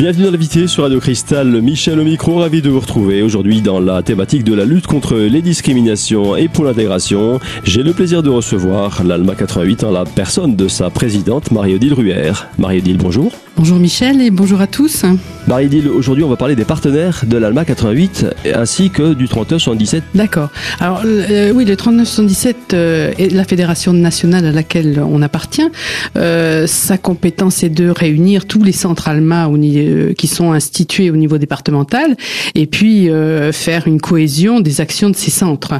Bienvenue dans l'invité sur Radio Cristal, Michel au micro, ravi de vous retrouver aujourd'hui dans la thématique de la lutte contre les discriminations et pour l'intégration. J'ai le plaisir de recevoir l'ALMA 88 en la personne de sa présidente Marie-Odile Ruher. Marie-Odile, bonjour. Bonjour Michel et bonjour à tous. Marie-Odile, aujourd'hui on va parler des partenaires de l'ALMA 88 ainsi que du 3977. D'accord. Alors euh, oui, le 3977 euh, est la fédération nationale à laquelle on appartient. Euh, sa compétence est de réunir tous les centres ALMA au euh, qui sont institués au niveau départemental et puis faire une cohésion des actions de ces centres.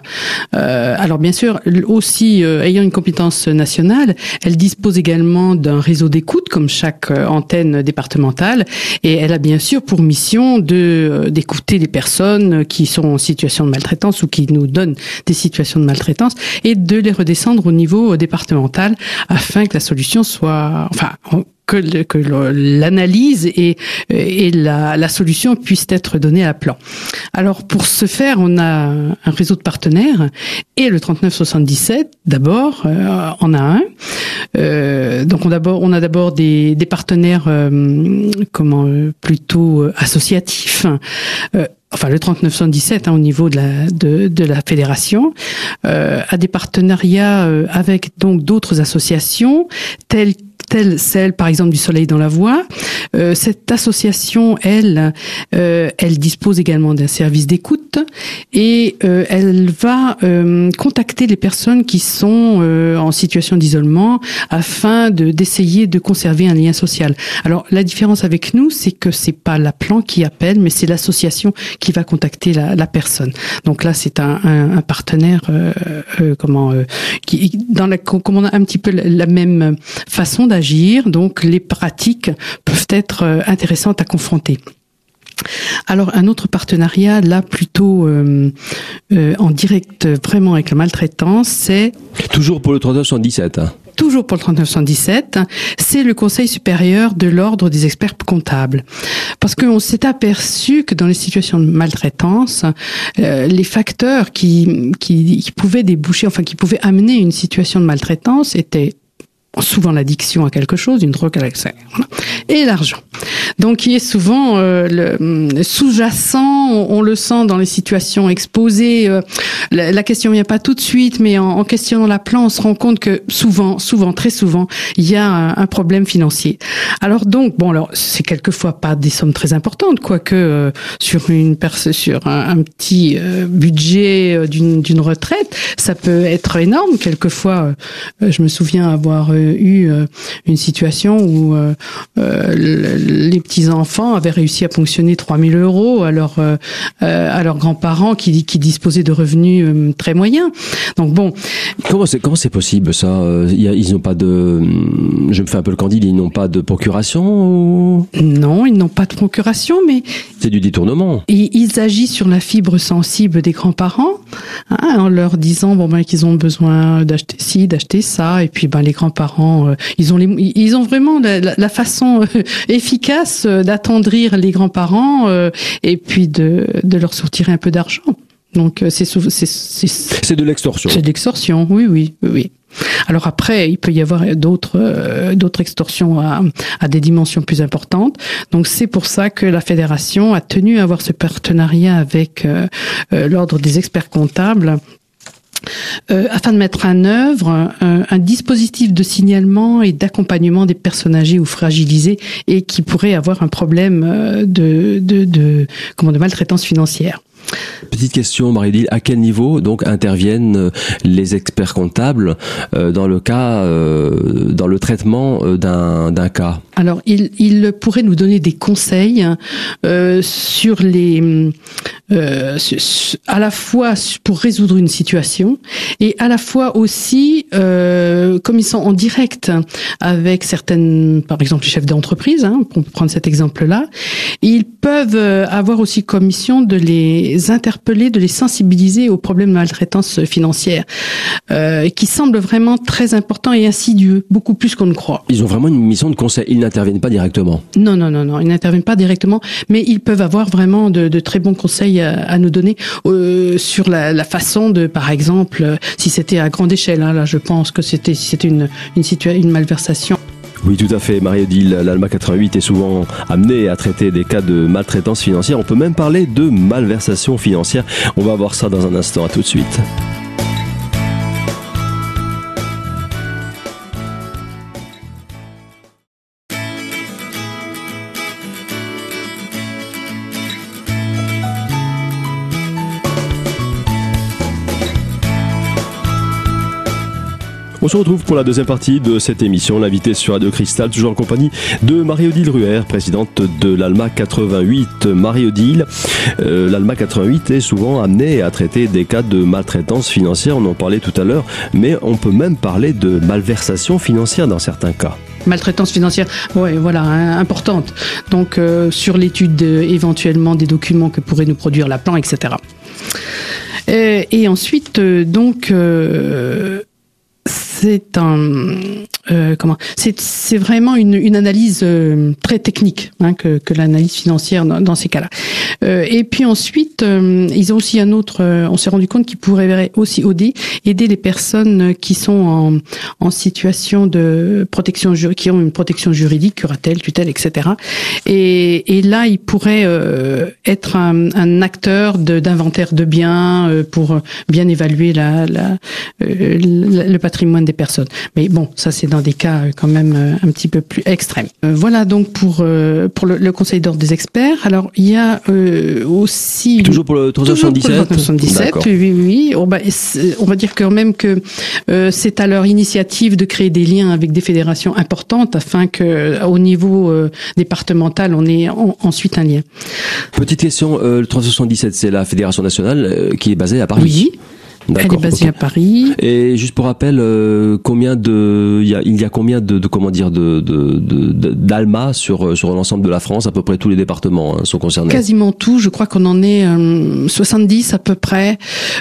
Alors bien sûr, aussi ayant une compétence nationale, elle dispose également d'un réseau d'écoute comme chaque antenne départementale. Et elle a bien sûr pour mission de d'écouter les personnes qui sont en situation de maltraitance ou qui nous donnent des situations de maltraitance et de les redescendre au niveau départemental afin que la solution soit enfin que, l'analyse et, et la, la, solution puissent être données à plan. Alors pour ce faire, on a un réseau de partenaires et le 3977 d'abord euh, en a un. Euh, donc on d'abord on a d'abord des, des partenaires euh, comment euh, plutôt associatifs. Enfin le 3917 hein, au niveau de la de, de la fédération euh, a des partenariats avec donc d'autres associations telles telle celle par exemple du Soleil dans la Voie. Euh, cette association, elle, euh, elle dispose également d'un service d'écoute et euh, elle va contacter les personnes qui sont en situation d'isolement afin de d'essayer de conserver un lien social. Alors la différence avec nous, c'est que c'est pas la plan qui appelle, mais c'est l'association qui va contacter la, la, personne. Donc là, c'est un, un, un, partenaire comment qui dans la comment on a un petit peu la même façon d'agir donc les pratiques peuvent être euh, intéressantes à confronter. Alors un autre partenariat, là plutôt euh, euh, en direct vraiment avec la maltraitance, c'est... Toujours pour le 3917 hein. Toujours pour le 3917, c'est le Conseil supérieur de l'ordre des experts comptables. Parce qu'on s'est aperçu que dans les situations de maltraitance, les facteurs qui, qui, qui, pouvaient déboucher, enfin qui pouvaient amener une situation de maltraitance étaient souvent l'addiction à quelque chose, une drogue à l'excès, et l'argent. Donc, qui est souvent euh, le, sous-jacent, on, le sent dans les situations exposées. Euh, la, question vient pas tout de suite, mais en, questionnant la plan, on se rend compte que souvent, souvent, très souvent, il y a un, problème financier. Alors donc, bon, alors c'est quelquefois pas des sommes très importantes, quoique euh, sur une sur un, un petit budget d'une retraite, ça peut être énorme. Quelquefois, je me souviens avoir eu une situation où les petits-enfants avaient réussi à ponctionner 3000 euros à, leur, euh, à leurs grands-parents qui, qui disposaient de revenus euh, très moyens. Donc bon. Comment c'est, comment c'est possible ça? Euh, Ils n'ont pas de... Je me fais un peu le candide, ils n'ont pas de procuration Non, ils n'ont pas de procuration, mais... C'est du détournement. Ils, ils agissent sur la fibre sensible des grands-parents hein, en leur disant bon ben qu'ils ont besoin d'acheter ci, d'acheter ça, et puis ben les grands-parents, ils ont les, ils ont vraiment la, la façon efficace euh, d'attendrir les grands-parents euh, et puis de, de leur sortir un peu d'argent. Donc euh, c'est c'est de l'extorsion. C'est de l'extorsion, oui, oui, oui. Alors après, il peut y avoir d'autres d'autres extorsions à, à, des dimensions plus importantes. Donc c'est pour ça que la fédération a tenu à avoir ce partenariat avec l'ordre des experts comptables euh, afin de mettre en œuvre un, dispositif de signalement et d'accompagnement des personnes âgées ou fragilisées et qui pourraient avoir un problème euh, de, de, de, comment, de maltraitance financière. Petite question, Marie-Dile, à quel niveau donc interviennent euh, les experts comptables euh, dans le cas, euh, dans le traitement d'un cas? Alors, ils il pourraient nous donner des conseils sur les, à la fois pour résoudre une situation et à la fois aussi, comme ils sont en direct avec certaines, par exemple, les chefs d'entreprise, hein, pour prendre cet exemple-là, ils peuvent avoir aussi comme mission de les interpeller, de les sensibiliser aux problèmes de maltraitance financière, euh, qui semble vraiment très important et insidieux, beaucoup plus qu'on ne croit. Ils ont vraiment une mission de conseil. Ils n'interviennent pas directement. Non, non, non, non. Ils n'interviennent pas directement, mais ils peuvent avoir vraiment de, de très bons conseils à, nous donner euh, sur la, la, façon de, par exemple, si c'était à grande échelle. Hein, là, je pense que c'était si c'était une une, une malversation Oui, tout à fait. Marie-Odile, l'ALMA 88 est souvent amenée à traiter des cas de maltraitance financière. On peut même parler de malversation financière. On va voir ça dans un instant. À tout de suite. On se retrouve pour la deuxième partie de cette émission, l'invité sur Radio Cristal, toujours en compagnie de Marie-Odile Ruher, présidente de l'ALMA 88. Marie-Odile, euh, l'ALMA 88 est souvent amenée à traiter des cas de maltraitance financière, on en parlait tout à l'heure, mais on peut même parler de malversation financière dans certains cas. Maltraitance financière, ouais, voilà, hein, importante. Donc euh, sur l'étude euh, éventuellement des documents que pourrait nous produire la plan, etc. Et, et ensuite, donc, c'est un euh, comment? C'est vraiment une, analyse euh, très technique hein, que, l'analyse financière dans, ces cas-là. Euh, et puis ensuite, ils ont aussi un autre. On s'est rendu compte qu'ils pourraient aussi aider aider les personnes qui sont en, situation de protection qui ont une protection juridique, curatelle, tutelle, etc. Et, là, ils pourraient être un, acteur d'inventaire de, biens pour bien évaluer le patrimoine des personnes. Mais bon, ça c'est dans des cas quand même un petit peu plus extrêmes. voilà donc pour pour le, le Conseil d'ordre des experts. Alors il y a euh, aussi toujours pour le 377. oui, oui, oui. On, va, on va dire quand même que euh, c'est à leur initiative de créer des liens avec des fédérations importantes afin que, au niveau euh, départemental, on ait ensuite un lien. Petite question, le 377, c'est la fédération nationale qui est basée à Paris. Oui. Elle est basée à Paris. Et juste pour rappel, euh, combien de il y a, il y a combien de, de comment dire de d'Alma sur euh, sur l'ensemble de la France, à peu près tous les départements hein, sont concernés? Quasiment tout. Je crois qu'on en est euh, 70 à peu près.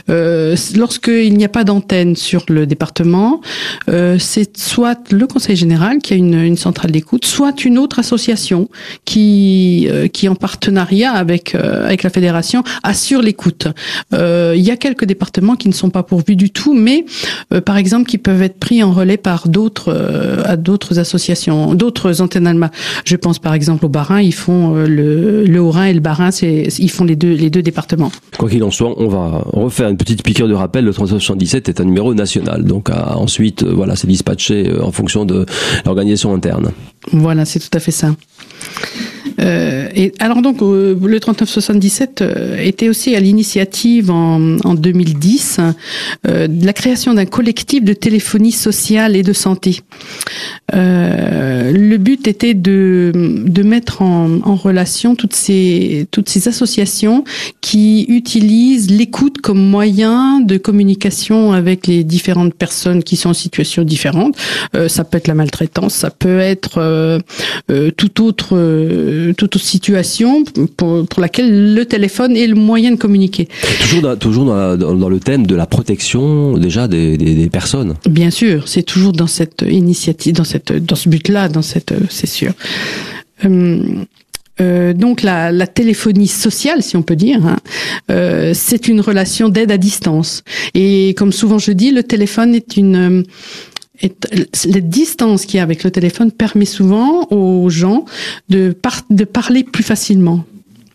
Euh, Lorsqu'il n'y a pas d'antenne sur le département, euh, c'est soit le Conseil général qui a une, une centrale d'écoute, soit une autre association qui qui en partenariat avec avec la fédération assure l'écoute. il y a quelques départements qui ne sont pas pourvus du tout, mais euh, par exemple qui peuvent être pris en relais par d'autres euh, à d'autres associations, d'autres antennes Alma. Je pense par exemple au Barin, ils font euh, le, Haut-Rhin et le c'est ils font les deux départements. Quoi qu'il en soit, on va refaire une petite piqûre de rappel. Le 377 est un numéro national, donc ensuite voilà c'est dispatché en fonction de l'organisation interne. Voilà, c'est tout à fait ça. Euh, et alors donc euh, le 3977 euh, était aussi à l'initiative en, en 2010 euh, de la création d'un collectif de téléphonie sociale et de santé. Le but était de, mettre en, en, relation toutes ces toutes ces associations qui utilisent l'écoute comme moyen de communication avec les différentes personnes qui sont en situation différente. ça peut être la maltraitance, ça peut être tout autre toute situation pour, pour, laquelle le téléphone est le moyen de communiquer. Toujours dans, toujours dans, dans, le thème de la protection déjà des, des, des personnes. Bien sûr, c'est toujours dans cette initiative, dans cette, dans ce but-là, dans cette, c'est sûr. Hum, euh, donc la, la, téléphonie sociale, si on peut dire, hein, euh, c'est une relation d'aide à distance. Et comme souvent je dis, le téléphone est une et la distance qu'il y a avec le téléphone permet souvent aux gens de, de parler plus facilement.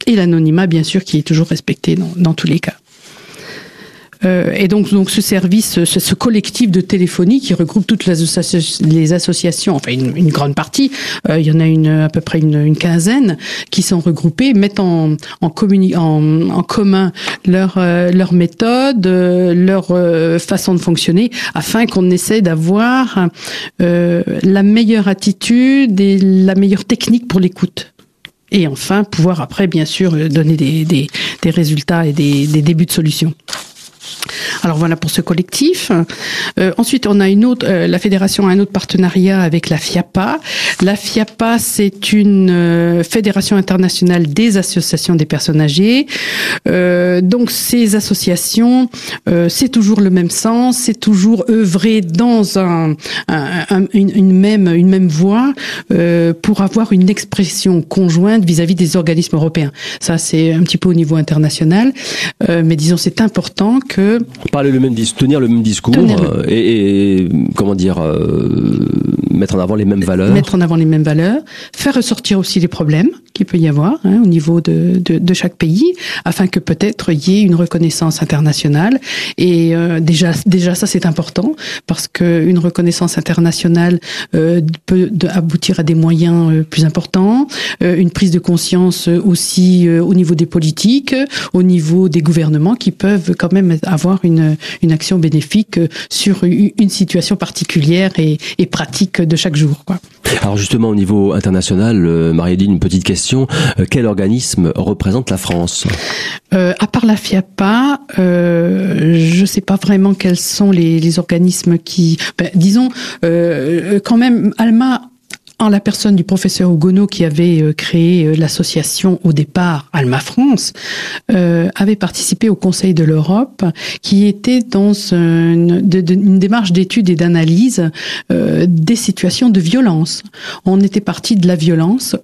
Et l'anonymat, bien sûr, qui est toujours respecté dans tous les cas. Euh, et donc, donc ce service, ce, collectif de téléphonie qui regroupe toutes les, associ les associations, enfin une, grande partie, euh, il y en a une, à peu près une, quinzaine qui sont regroupées, mettent en, en, commun leur, euh, leur méthode, euh, leur façon de fonctionner, afin qu'on essaie d'avoir la meilleure attitude et la meilleure technique pour l'écoute et enfin pouvoir après bien sûr donner des résultats et des, des débuts de solutions. Alors voilà pour ce collectif. Euh, ensuite, on a une autre, euh, la fédération a un autre partenariat avec la FIAPA. La FIAPA, c'est une euh, fédération internationale des associations des personnes âgées. Euh, donc ces associations, euh, c'est toujours le même sens, c'est toujours œuvrer dans un, un, un une, même une même voie pour avoir une expression conjointe vis-à-vis -vis des organismes européens. Ça, c'est un petit peu au niveau international, mais disons c'est important que Parler le même tenir le même discours et, comment dire mettre en avant les mêmes valeurs. Mettre en avant les mêmes valeurs, faire ressortir aussi les problèmes qu'il peut y avoir hein, au niveau de, de, de, chaque pays, afin que peut-être il y ait une reconnaissance internationale. Et euh, déjà, déjà ça c'est important parce que une reconnaissance internationale euh, peut aboutir à des moyens euh, plus importants, euh, une prise de conscience aussi au niveau des politiques, au niveau des gouvernements qui peuvent quand même avoir une, une action bénéfique sur une situation particulière et, et pratique de chaque jour. Quoi. Alors justement au niveau international, euh, Marie-Edine, une petite question. Euh, quel organisme représente la France? Euh, À part la FIAPA, euh, je ne sais pas vraiment quels sont les, les organismes qui... Ben, disons, euh, quand même, Alma en la personne du professeur Ogono qui avait euh, créé euh, l'association au départ Alma France, euh, avait participé au Conseil de l'Europe qui était dans une, démarche d'étude et d'analyse des situations de violence. On était parti de la violence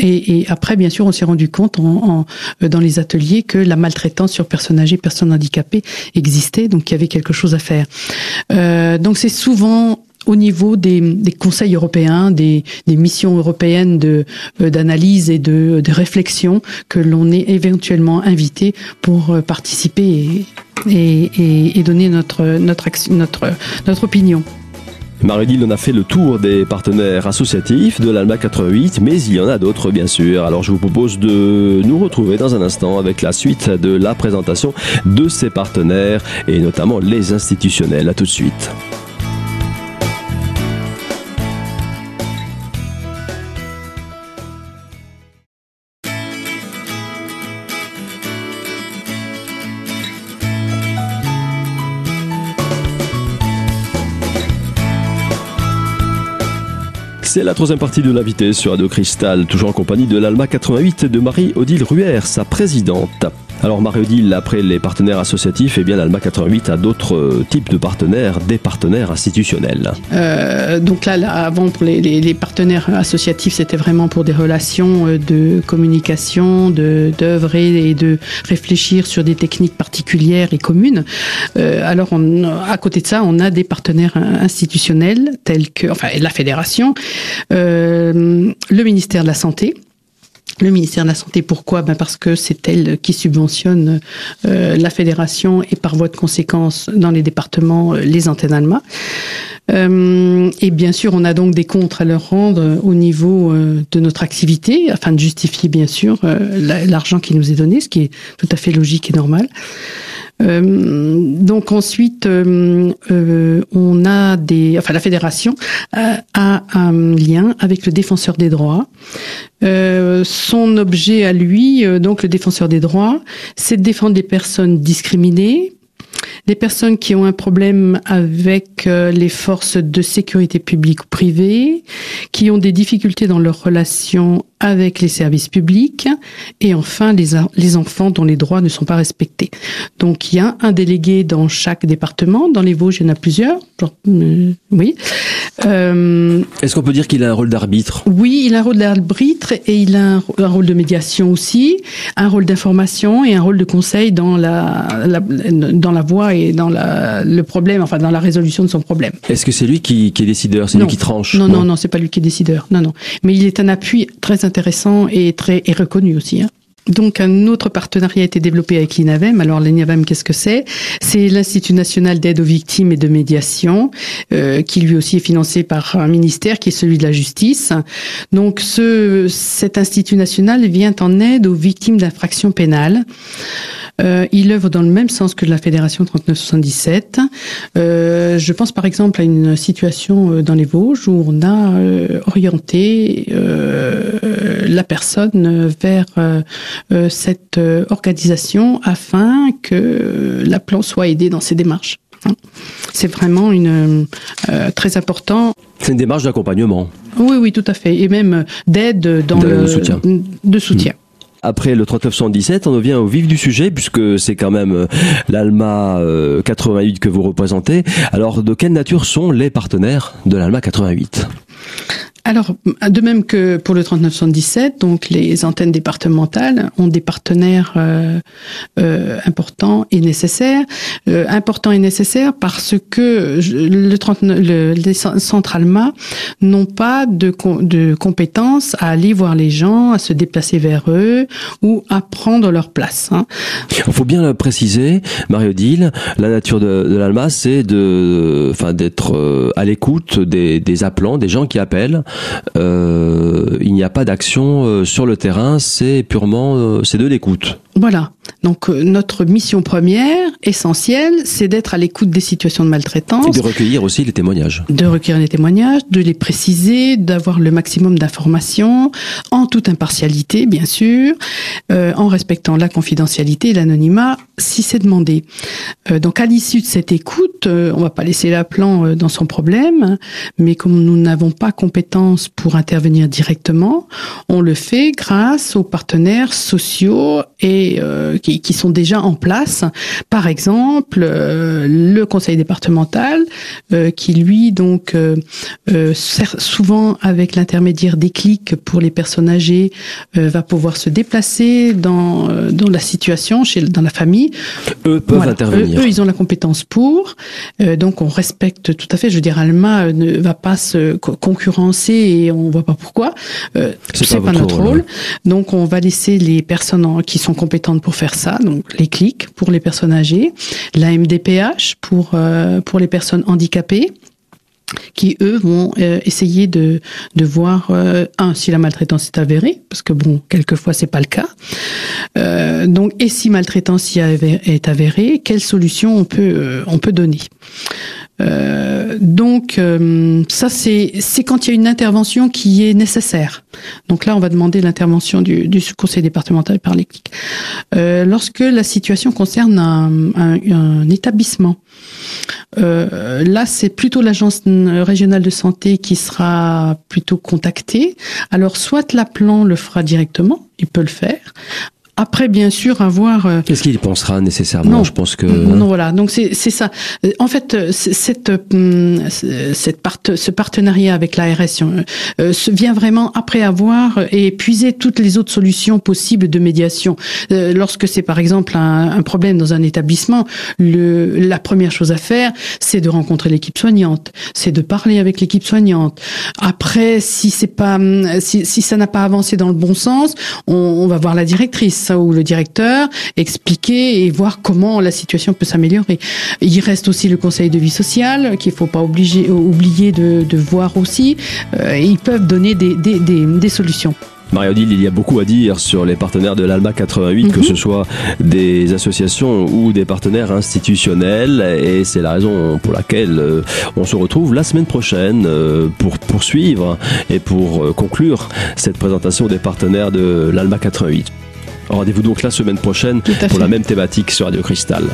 et, après, bien sûr, on s'est rendu compte dans les ateliers que la maltraitance sur personnes âgées, personnes handicapées existait, donc il y avait quelque chose à faire. Donc c'est souvent au niveau des, conseils européens, des, missions européennes de euh, d'analyse et de, réflexion que l'on est éventuellement invité pour euh, participer et, donner notre notre notre notre opinion. Marie-Dille, on a fait le tour des partenaires associatifs de l'ALMA 88, mais il y en a d'autres, bien sûr. Alors, je vous propose de nous retrouver dans un instant avec la suite de la présentation de ces partenaires et notamment les institutionnels. À tout de suite. C'est la troisième partie de l'invité sur Radio Cristal, toujours en compagnie de l'Alma 88 de Marie-Odile Ruher, sa présidente. Alors Marie-Odile, après les partenaires associatifs, eh bien l'Alma 88 a d'autres euh, types de partenaires, des partenaires institutionnels. Euh, donc là, avant pour les, partenaires associatifs, c'était vraiment pour des relations euh, de communication, d'œuvrer et de réfléchir sur des techniques particulières et communes. Alors à côté de ça, on a des partenaires institutionnels tels que, enfin, la fédération, euh, le ministère de la santé le ministère de la Santé, pourquoi? Ben Parce que c'est elle qui subventionne euh, la fédération et par voie de conséquence dans les départements euh, les antennes ALMA. Euh, et bien sûr, on a donc des comptes à leur rendre au niveau euh, de notre activité, afin de justifier bien sûr euh, l'argent qui nous est donné, ce qui est tout à fait logique et normal. Euh, donc ensuite, euh, euh, on a des, enfin la fédération a, un lien avec le défenseur des droits. Euh, son objet à lui, euh, donc le défenseur des droits, c'est de défendre les personnes discriminées, les personnes qui ont un problème avec euh, les forces de sécurité publique ou privée, qui ont des difficultés dans leurs relations avec les services publics, et enfin les, enfants dont les droits ne sont pas respectés. Donc il y a un délégué dans chaque département. Dans les Vosges, il y en a plusieurs. Euh, oui. Euh, Est-ce qu'on peut dire qu'il a un rôle d'arbitre? Oui, il a un rôle d'arbitre et il a un, un, rôle de médiation aussi, un rôle d'information et un rôle de conseil dans la, la dans la voie et dans la, le problème, enfin dans la résolution de son problème. Est-ce que c'est lui qui, qui, est décideur? C'est lui qui tranche? Non, non, non, non c'est pas lui qui est décideur. Non, non. Mais il est un appui très intéressant et très et reconnu aussi. Hein. Donc un autre partenariat a été développé avec l'INAVEM. Alors l'INAVEM, qu'est-ce que c'est? C'est l'Institut national d'aide aux victimes et de médiation, euh, qui lui aussi est financé par un ministère qui est celui de la justice. Donc ce, cet Institut national vient en aide aux victimes d'infractions pénales. Euh, il œuvre dans le même sens que la Fédération 3977. Euh, je pense par exemple à une situation dans les Vosges où on a euh, orienté euh, la personne vers euh, cette organisation afin que la plan soit aidé dans ses démarches. C'est vraiment une euh, très important. C'est une démarche d'accompagnement. Oui, oui, tout à fait, et même d'aide dans de, le soutien. De soutien. Mmh. Après le 3917, on revient au vif du sujet puisque c'est quand même l'ALMA 88 que vous représentez. Alors, de quelle nature sont les partenaires de l'ALMA 88 alors, de même que pour le 3917, donc les antennes départementales ont des partenaires euh, euh, importants et nécessaires. Euh, importants et nécessaires parce que le 39, le, les centres Alma n'ont pas de, compétences à aller voir les gens, à se déplacer vers eux ou à prendre leur place. Hein. Il faut bien le préciser, Mario Dille, la nature de, de l'Alma, c'est de, enfin, d'être euh, à l'écoute des, des appelants, des gens qui appellent il n'y a pas d'action euh, sur le terrain, c'est purement euh, c'est de l'écoute. Voilà. Donc euh, notre mission première, essentielle, c'est d'être à l'écoute des situations de maltraitance. Et de recueillir aussi les témoignages. De recueillir les témoignages, de les préciser, d'avoir le maximum d'informations, en toute impartialité, bien sûr, euh, en respectant la confidentialité et l'anonymat, si c'est demandé. Euh, donc à l'issue de cette écoute, euh, on va pas laisser l'appelant dans son problème, mais comme nous n'avons pas compétence pour intervenir directement, on le fait grâce aux partenaires sociaux et qui qui, sont déjà en place. Par exemple, euh, le conseil départemental, euh, qui lui donc euh, sert souvent avec l'intermédiaire des clics pour les personnes âgées, va pouvoir se déplacer dans dans la situation chez dans la famille. Eux peuvent intervenir. Eux, ils ont la compétence pour. donc on respecte tout à fait. Je veux dire, Alma ne va pas se concurrencer et on voit pas pourquoi. c'est pas, notre rôle. Donc on va laisser les personnes qui sont compétentes pour faire ça donc les clics pour les personnes âgées, la MDPH pour, euh, pour les personnes handicapées qui eux vont euh, essayer de, de voir euh, un si la maltraitance est avérée parce que bon quelquefois c'est pas le cas. Donc et si maltraitance est avérée quelle solution on peut on peut donner? Euh, donc euh, ça c'est c'est quand il y a une intervention qui est nécessaire. Donc là on va demander l'intervention du, du conseil départemental par Euh, lorsque la situation concerne un, un, un établissement, euh, là c'est plutôt l'agence régionale de santé qui sera plutôt contactée. Alors soit l'appelant le fera directement, il peut le faire. Après, bien sûr, avoir. Euh, Qu'est-ce qu'il pensera nécessairement non, Je pense que. Non, voilà. Donc c'est ça. Euh, en fait, euh, cette cette part, ce partenariat avec l'ARS euh, se vient vraiment après avoir épuisé toutes les autres solutions possibles de médiation. Euh, lorsque c'est par exemple un, un, problème dans un établissement, le la première chose à faire, c'est de rencontrer l'équipe soignante, c'est de parler avec l'équipe soignante. Après, si c'est pas si, si ça n'a pas avancé dans le bon sens, on, on va voir la directrice ou le directeur, expliquer et voir comment la situation peut s'améliorer. Il reste aussi le conseil de vie sociale qu'il faut pas obliger, oublier de, de voir aussi. Euh, ils peuvent donner des, des, des, des solutions. Mario Dill, il y a beaucoup à dire sur les partenaires de l'ALMA 88, mm -hmm. que ce soit des associations ou des partenaires institutionnels. Et c'est la raison pour laquelle euh, on se retrouve la semaine prochaine euh, pour poursuivre et pour conclure cette présentation des partenaires de l'ALMA 88. Rendez-vous donc la semaine prochaine pour la même thématique sur Radio Cristal.